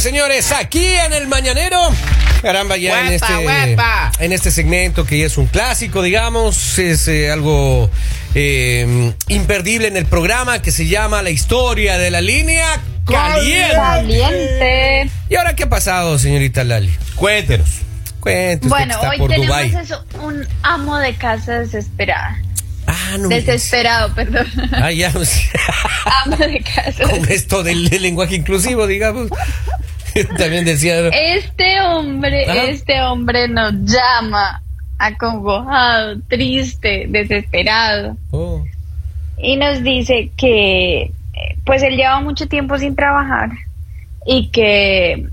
Señores, aquí en el Mañanero. Caramba, ya en este huepa. en este segmento que ya es un clásico, digamos, es eh, algo eh, imperdible en el programa que se llama La historia de la línea caliente. Caliente. ¿Y ahora qué ha pasado, señorita Lali? Cuéntenos. Usted Bueno, hoy por tenemos eso, un amo de casa desesperada. Ah, no. Desesperado, perdón. Ah, ya. sea, amo de casa. con esto del, del lenguaje inclusivo, digamos. También decía. Este hombre, Ajá. este hombre nos llama acongojado, triste, desesperado oh, y nos dice que eh, pues él lleva mucho tiempo sin trabajar y que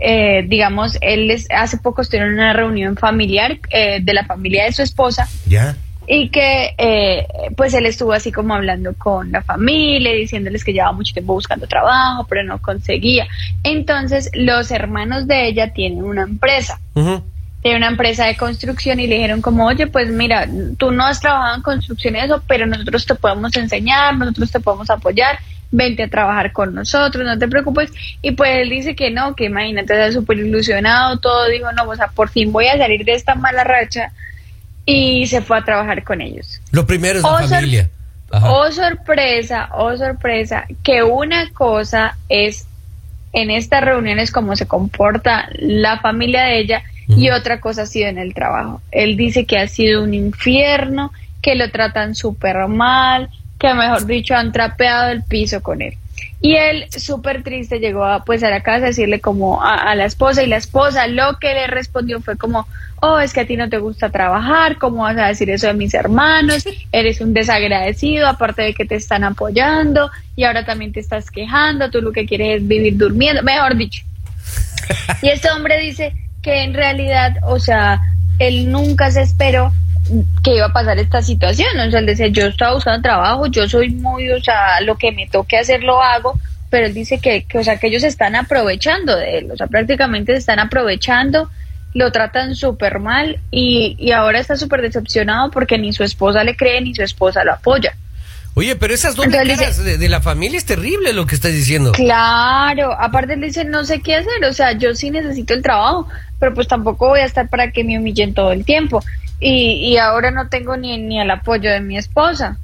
eh, digamos él les- hace poco estuvieron en una reunión familiar eh, de la familia de su esposa ¿Ya? Y que eh, pues él estuvo así como hablando con la familia, diciéndoles que llevaba mucho tiempo buscando trabajo, pero no conseguía. Entonces los hermanos de ella tienen una empresa, tienen una empresa de construcción y le dijeron como, oye, pues mira, tú no has trabajado en construcción y eso, pero nosotros te podemos enseñar, nosotros te podemos apoyar, vente a trabajar con nosotros, no te preocupes. Y pues él dice que no, que imagínate, está súper ilusionado, todo, dijo, no, o sea, por fin voy a salir de esta mala racha y se fue a trabajar con ellos. Lo primero es la Oh, familia. Ajá. Oh sorpresa, oh sorpresa, que una cosa es en estas reuniones cómo se comporta la familia de ella y otra cosa ha sido en el trabajo. Él dice que ha sido un infierno, que lo tratan súper mal, que mejor dicho han trapeado el piso con él. Y él súper triste llegó a, pues a la casa a decirle como a, la esposa y la esposa lo que le respondió fue como, oh, es que a ti no te gusta trabajar, ¿cómo vas a decir eso de mis hermanos? Eres un desagradecido, aparte de que te están apoyando y ahora también te estás quejando, tú lo que quieres es vivir durmiendo, mejor dicho. Y este hombre dice que en realidad, o sea, él nunca se esperó que iba a pasar esta situación. O sea, él decía, yo estaba buscando trabajo, yo soy muy, o sea, lo que me toque hacer lo hago, pero él dice que, que, o sea, que ellos se están aprovechando de él, o sea, prácticamente se están aprovechando, lo tratan súper mal y, y ahora está súper decepcionado porque ni su esposa le cree ni su esposa lo apoya. Oye, pero esas dos caras de la familia es terrible lo que estás diciendo. Claro, aparte él dice, no sé qué hacer, o sea, yo sí necesito el trabajo, pero pues tampoco voy a estar para que me humillen todo el tiempo. Y, y ahora no tengo ni, ni el apoyo de mi esposa.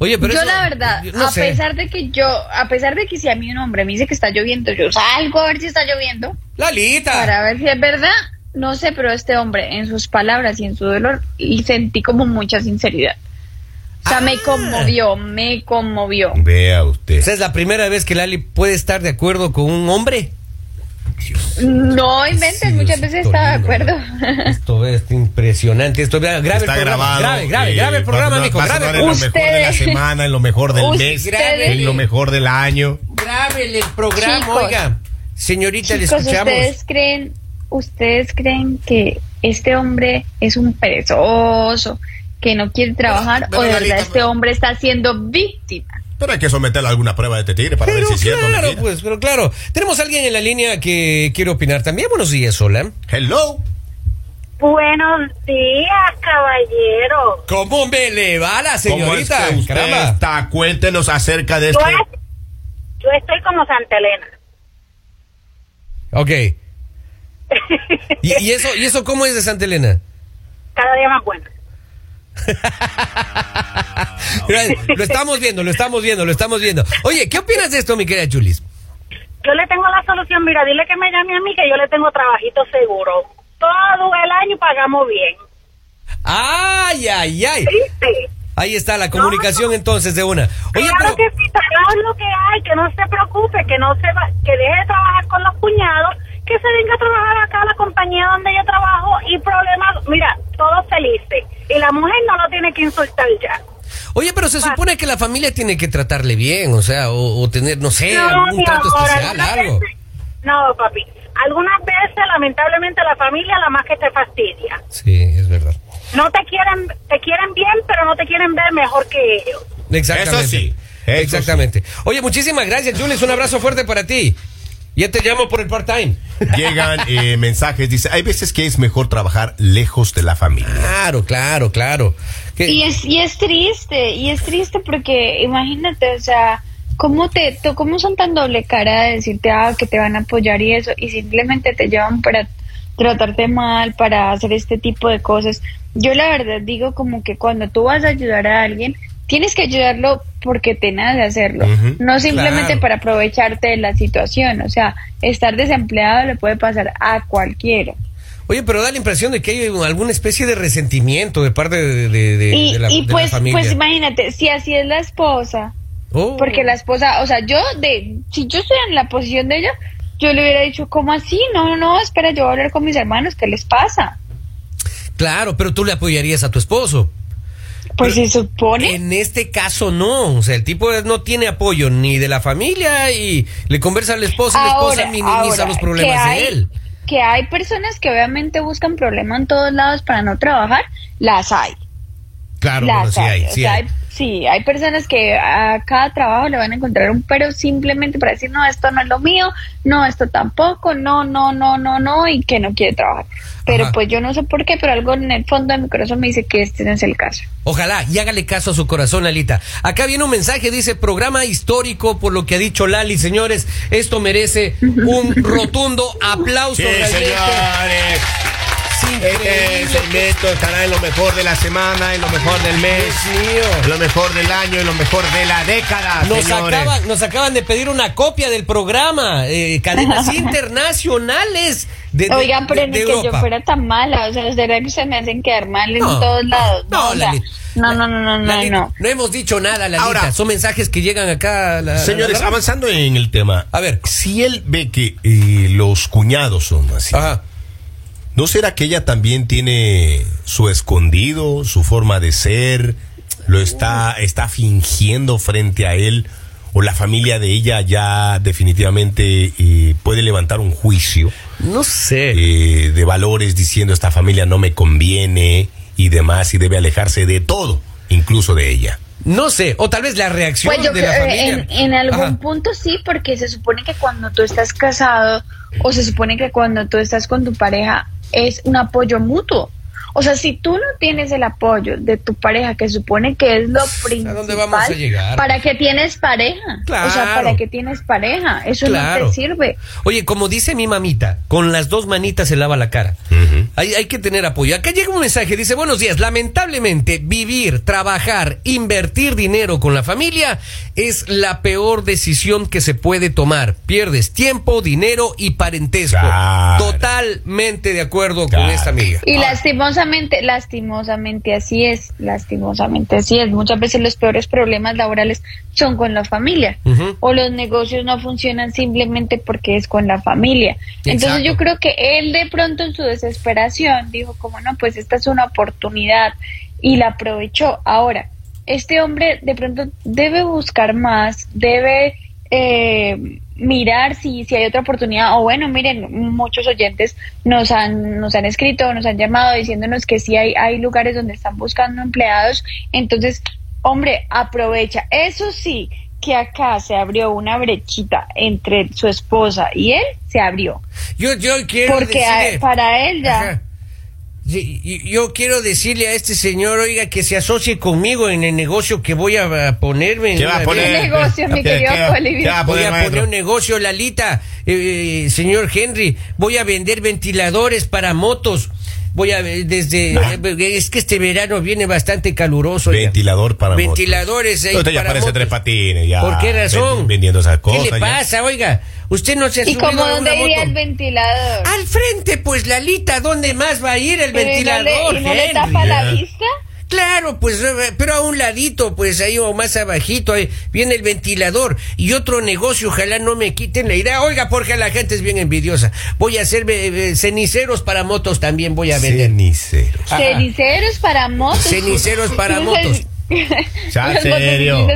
Oye, pero yo eso- la verdad, yo no a sé. pesar de que yo, a pesar de que si a mí un hombre me dice que está lloviendo, yo salgo a ver si está lloviendo, Lalita. para ver si es verdad, no sé, pero este hombre en sus palabras y en su dolor, y sentí como mucha sinceridad. O sea, me Ah. conmovió, me conmovió. Vea usted. Esa es la primera vez que Lali puede estar de acuerdo con un hombre. No inventes, Sí, muchas veces está de acuerdo. Esto es impresionante. Esto grave el Está programa. grabado. grave, grave, eh, grave el programa, va- mijo. Grave, en lo mejor de la semana, en lo mejor del mes, Ustedes- en lo mejor del año. grave el programa, Chicos. oiga. Señorita, le Chicos, escuchamos. ustedes creen, ustedes creen que este hombre es un perezoso, que no quiere trabajar, pero, o de verdad este pero- hombre está siendo víctima. Pero hay que someterle a alguna prueba de este tigre para Pero ver si es cierto o claro, mentira. pues, pero claro. Tenemos a alguien en la línea que quiere opinar también. Buenos días, hola. Hello. Buenos días, caballero. ¿Cómo me le va la ¿Cómo es señorita? que usted está? Cuéntenos acerca de Yo, este. es- yo estoy como Santa Elena. Ok. ¿Y, y eso, ¿Y eso cómo es de Santa Elena? Cada día más buena. Lo estamos viendo, lo estamos viendo, lo estamos viendo. Oye, ¿qué opinas de esto, mi querida Julis? Yo le tengo la solución. Mira, dile que me llame a mí que yo le tengo trabajito seguro. Todo el año pagamos bien. Ay, ay, ay. Ahí está la comunicación entonces de una. Oye, claro pero... que sí, lo que hay, que no se preocupe, que no se va, que deje de trabajar con los cuñados, que se venga a trabajar acá a la compañía donde yo trabajo y problemas, mira, todos felices. Y la mujer no lo tiene que insultar ya. Oye, pero se supone que la familia tiene que tratarle bien, o sea, o, o tener, no sé, No, algún mi trato amor, especial, algunas algo. veces- no, papi. Algunas veces, lamentablemente, la familia la más que te fastidia. Sí, es verdad. No te quieren, te quieren bien, pero no te quieren ver mejor que ellos. Exactamente. Eso sí, eso Exactamente. Oye, muchísimas gracias, Jules. Un abrazo fuerte para ti. Ya te llamo por el part-time. Llegan eh, mensajes, dice, hay veces que es mejor trabajar lejos de la familia. Claro, claro, claro. Que- Y es, y es triste, y es triste porque imagínate, o sea, ¿cómo, te, tú- ¿cómo son tan doble cara de decirte ah, que te van a apoyar y eso? Y simplemente te llevan para tratarte mal, para hacer este tipo de cosas. Yo la verdad digo como que cuando tú vas a ayudar a alguien, tienes que ayudarlo porque te nace hacerlo, no simplemente claro. para aprovecharte de la situación. O sea, estar desempleado le puede pasar a cualquiera. Oye, pero da la impresión de que hay alguna especie de resentimiento de parte de, de- de- y de la, y de la pues, familia. pues imagínate, si así es la esposa, Oh. Porque la esposa, o sea, yo de, si yo estoy en la posición de ella, yo le hubiera dicho, ¿cómo así? No, no, no, espera, yo voy a hablar con mis hermanos, ¿qué les pasa? Claro, pero tú le apoyarías a tu esposo. Pues Pero se supone. En este caso no, o sea, el tipo no tiene apoyo ni de la familia y le conversa a la esposa y la esposa minimiza ahora, los problemas hay- de él. Que hay personas que obviamente buscan problemas en todos lados para no trabajar, las hay. Claro, las bueno, sí hay. hay, o sí sea, hay. Sí, hay personas que a cada trabajo le van a encontrar un pero simplemente para decir, no, esto no es lo mío, no, esto tampoco, no, no, no, no, no, y que no quiere trabajar. Pero Ajá. pues yo no sé por qué, pero algo en el fondo de mi corazón me dice que este no es el caso. Ojalá, y hágale caso a su corazón, Lalita. Acá viene un mensaje, dice, programa histórico por lo que ha dicho Lali, señores. Esto merece un rotundo aplauso. Sí, señores. Es Este segmento estará en lo mejor de la semana, en lo mejor del mes, Dios mío. en lo mejor del año, en lo mejor de la década, Nos señores. acaban, nos acaban de pedir una copia del programa, eh, cadenas internacionales de, de- Oigan, pero de- ni de que yo fuera tan mala, o sea, de verdad que se me hacen quedar mal en No, todos lados. No, no, no, no, no, no, no, no. no hemos dicho nada, Lalita. Ahora- Son mensajes que llegan acá. la- Señores, la- avanzando en el tema. A ver. Si él ve que eh, los cuñados son así, Ajá. ¿No será que ella también tiene su escondido, su forma de ser? ¿Lo está, está fingiendo frente a él? ¿O la familia de ella ya definitivamente eh, puede levantar un juicio No sé. eh, de valores diciendo esta familia no me conviene y demás y debe alejarse de todo, incluso de ella? No sé. O tal vez la reacción Pues yo de la creo, familia. en, en algún Ajá. punto sí, porque se supone que cuando tú estás casado o se supone que cuando tú estás con tu pareja es un apoyo mutuo. O sea, si tú no tienes el apoyo de tu pareja, que supone que es lo principal, dónde vamos a llegar? ¿para qué tienes pareja? O Claro. sea, ¿para qué tienes pareja? Eso Claro. no te sirve. Oye, como dice mi mamita, con las dos manitas se lava la cara. hay, hay que tener apoyo. Acá llega un mensaje, dice, buenos días, lamentablemente vivir, trabajar, invertir dinero con la familia es la peor decisión que se puede tomar. Pierdes tiempo, dinero y parentesco. Claro. Totalmente de acuerdo con esta amiga. Y lastimosamente, lastimosamente así es, lastimosamente así es. Muchas veces los peores problemas laborales son con la familia o los negocios no funcionan simplemente porque es con la familia. Entonces yo creo que él de pronto en su desesperación dijo como no, pues esta es una oportunidad y la aprovechó. Ahora, este hombre de pronto debe buscar más, debe eh, mirar si, si hay otra oportunidad. O bueno miren muchos oyentes nos han nos han escrito nos han llamado diciéndonos que sí hay hay lugares donde están buscando empleados. Entonces hombre aprovecha. Eso sí que acá se abrió una brechita entre su esposa y él se abrió. Yo, yo quiero porque decirle- a- para él ya Ajá. Sí, y- yo quiero decirle a este señor, oiga, que se asocie conmigo en el negocio que voy a ponerme. ¿Qué va a ¿Qué poner? negocio, mi ¿Qué- querido qué- Polibio? qué va a Voy a poner un negocio, Lalita, eh, señor Henry. Voy a vender ventiladores para motos. Voy a ver desde. Ah. eh, Es que este verano viene bastante caluroso. Ventilador para motos. Ventiladores ahí Usted ya para parece motos. tres patines, ya. ¿Por qué razón? Ven- Vendiendo esas cosas. ¿Qué le ya. pasa, oiga? Usted no se ha y a dónde iría moto? el ventilador Al frente, pues, Lalita, ¿dónde más va a ir el Pero ¿y no le- ventilador? y no le tapa la ya. vista Claro, pues, pero a un ladito, pues ahí o más abajito, ahí viene el ventilador y otro negocio, ojalá no me quiten la idea. Oiga, porque la gente es bien envidiosa. Voy a hacer eh, eh, ceniceros para motos también voy a vender. Ceniceros. Ajá. Ceniceros para motos. Ceniceros para motos. Ya, los serio.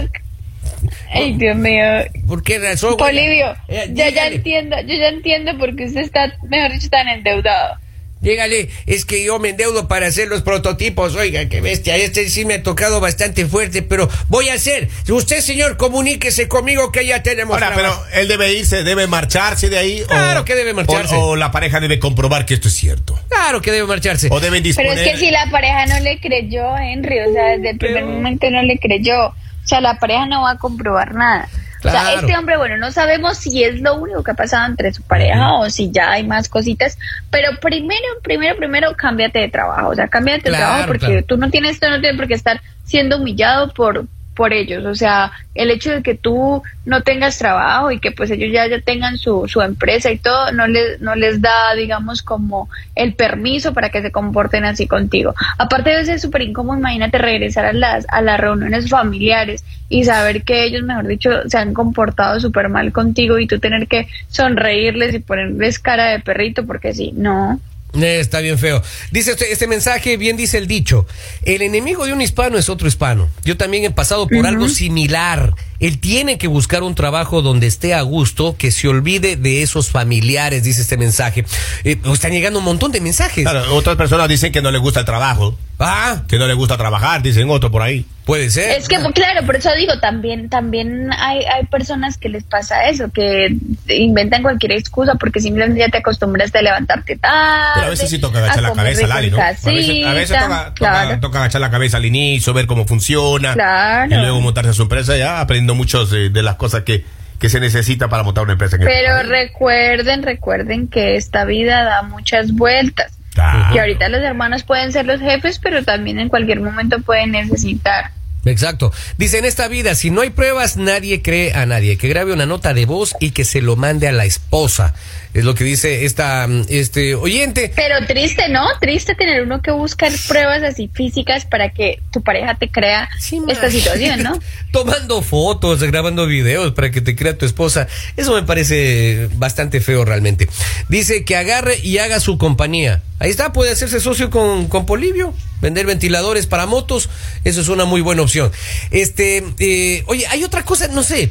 Ay, Dios mío. ¿Por qué razón? Polivio, Eh, ya, entiendo, yo ya entiendo porque usted está, mejor dicho, tan endeudado. Dígale, es que yo me endeudo para hacer los prototipos. Oiga, qué bestia. Este sí me ha tocado bastante fuerte, pero voy a hacer. Usted, señor, comuníquese conmigo que ya tenemos. Ahora, pero él debe irse, debe marcharse de ahí. Claro o- que debe marcharse. O, o la pareja debe comprobar que esto es cierto. Claro que debe marcharse. O deben Pero disponer. es que si la pareja no le creyó, Henry, o sea, desde el primer Pero- momento no le creyó, o sea, la pareja no va a comprobar nada. O sea, este hombre, bueno, no sabemos si es lo único que ha pasado entre su pareja o si ya hay más cositas, pero primero, primero, primero, cámbiate de trabajo, o sea, cámbiate de trabajo porque claro. tú no tienes, tú no tienes por qué estar siendo humillado por por ellos, o sea, el hecho de que tú no tengas trabajo y que pues ellos ya, ya tengan su, su empresa y todo, no les, no les da, digamos, como el permiso para que se comporten así contigo. Aparte debe ser súper incómodo, imagínate regresar a las, a las reuniones familiares y saber que ellos, mejor dicho, se han comportado súper mal contigo y tú tener que sonreírles y ponerles cara de perrito porque sí, no. Eh, Está bien feo. Dice este, este mensaje, bien dice el dicho, el enemigo de un hispano es otro hispano. Yo también he pasado por algo similar. Él tiene que buscar un trabajo donde esté a gusto, que se olvide de esos familiares, dice este mensaje. Eh, están llegando un montón de mensajes. Claro, otras personas dicen que no les gusta el trabajo, Ah, que no les gusta trabajar, dicen otro por ahí. puede ser. Es que, claro, por eso digo, también también hay, hay personas que les pasa eso, que inventan cualquier excusa porque simplemente ya te acostumbraste a levantarte tarde. Pero a veces sí toca agachar la cabeza, Lali, ¿no? A veces, a veces casita, toca, claro. toca agachar la cabeza al inicio, ver cómo funciona. Claro. Y luego montarse a su empresa, ya aprendiendo muchos eh, de las cosas que, que se necesita para montar una empresa. En Pero recuerden, recuerden que esta vida da muchas vueltas. Claro. Que ahorita los hermanos pueden ser los jefes, pero también en cualquier momento pueden necesitar. Exacto. Dice, en esta vida, si no hay pruebas, nadie cree a nadie. Que grabe una nota de voz y que se lo mande a la esposa. Es lo que dice esta, mm, este oyente. Pero triste, ¿no? Triste tener uno que buscar pruebas así físicas para que tu pareja te crea Sí, esta situación, ¿no? Tomando fotos, grabando videos para que te crea tu esposa. Eso me parece bastante feo realmente. Dice que agarre y haga su compañía. Ahí está, puede hacerse socio con, con Polivio, vender ventiladores para motos. Eso es una muy buena opción. Este, eh, oye, hay otra cosa, no sé,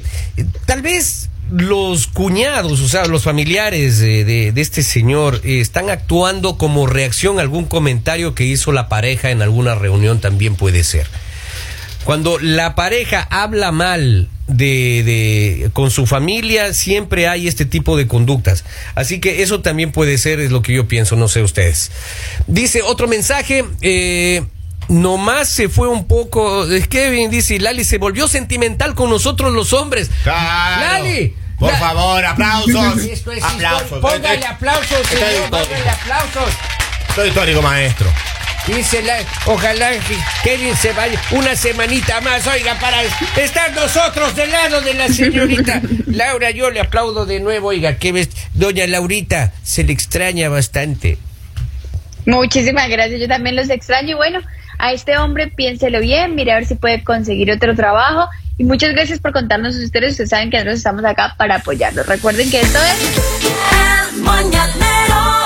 tal vez los cuñados, o sea, los familiares de, de este señor, eh, están actuando como reacción a algún comentario que hizo la pareja en alguna reunión, también puede ser. Cuando la pareja habla mal de, de- con su familia, siempre hay este tipo de conductas. Así que eso también puede ser, es lo que yo pienso, no sé ustedes. Dice otro mensaje, eh, nomás se fue un poco, Kevin, dice, Lali se volvió sentimental con nosotros los hombres. Claro. Lali. Por favor, aplausos. Esto es aplausos. Póngale aplausos, señor, póngale aplausos. Soy histórico, maestro. Dice la, ojalá que Kevin se vaya una semanita más, oiga, para estar nosotros del lado de la señorita Laura. Yo le aplaudo de nuevo, oiga, que ves, doña Laurita, se le extraña bastante. Muchísimas gracias, yo también los extraño y bueno, a este hombre piénselo bien, mire a ver si puede conseguir otro trabajo. Y muchas gracias por contarnos sus historias, ustedes saben que nosotros estamos acá para apoyarlos. Recuerden que esto es... El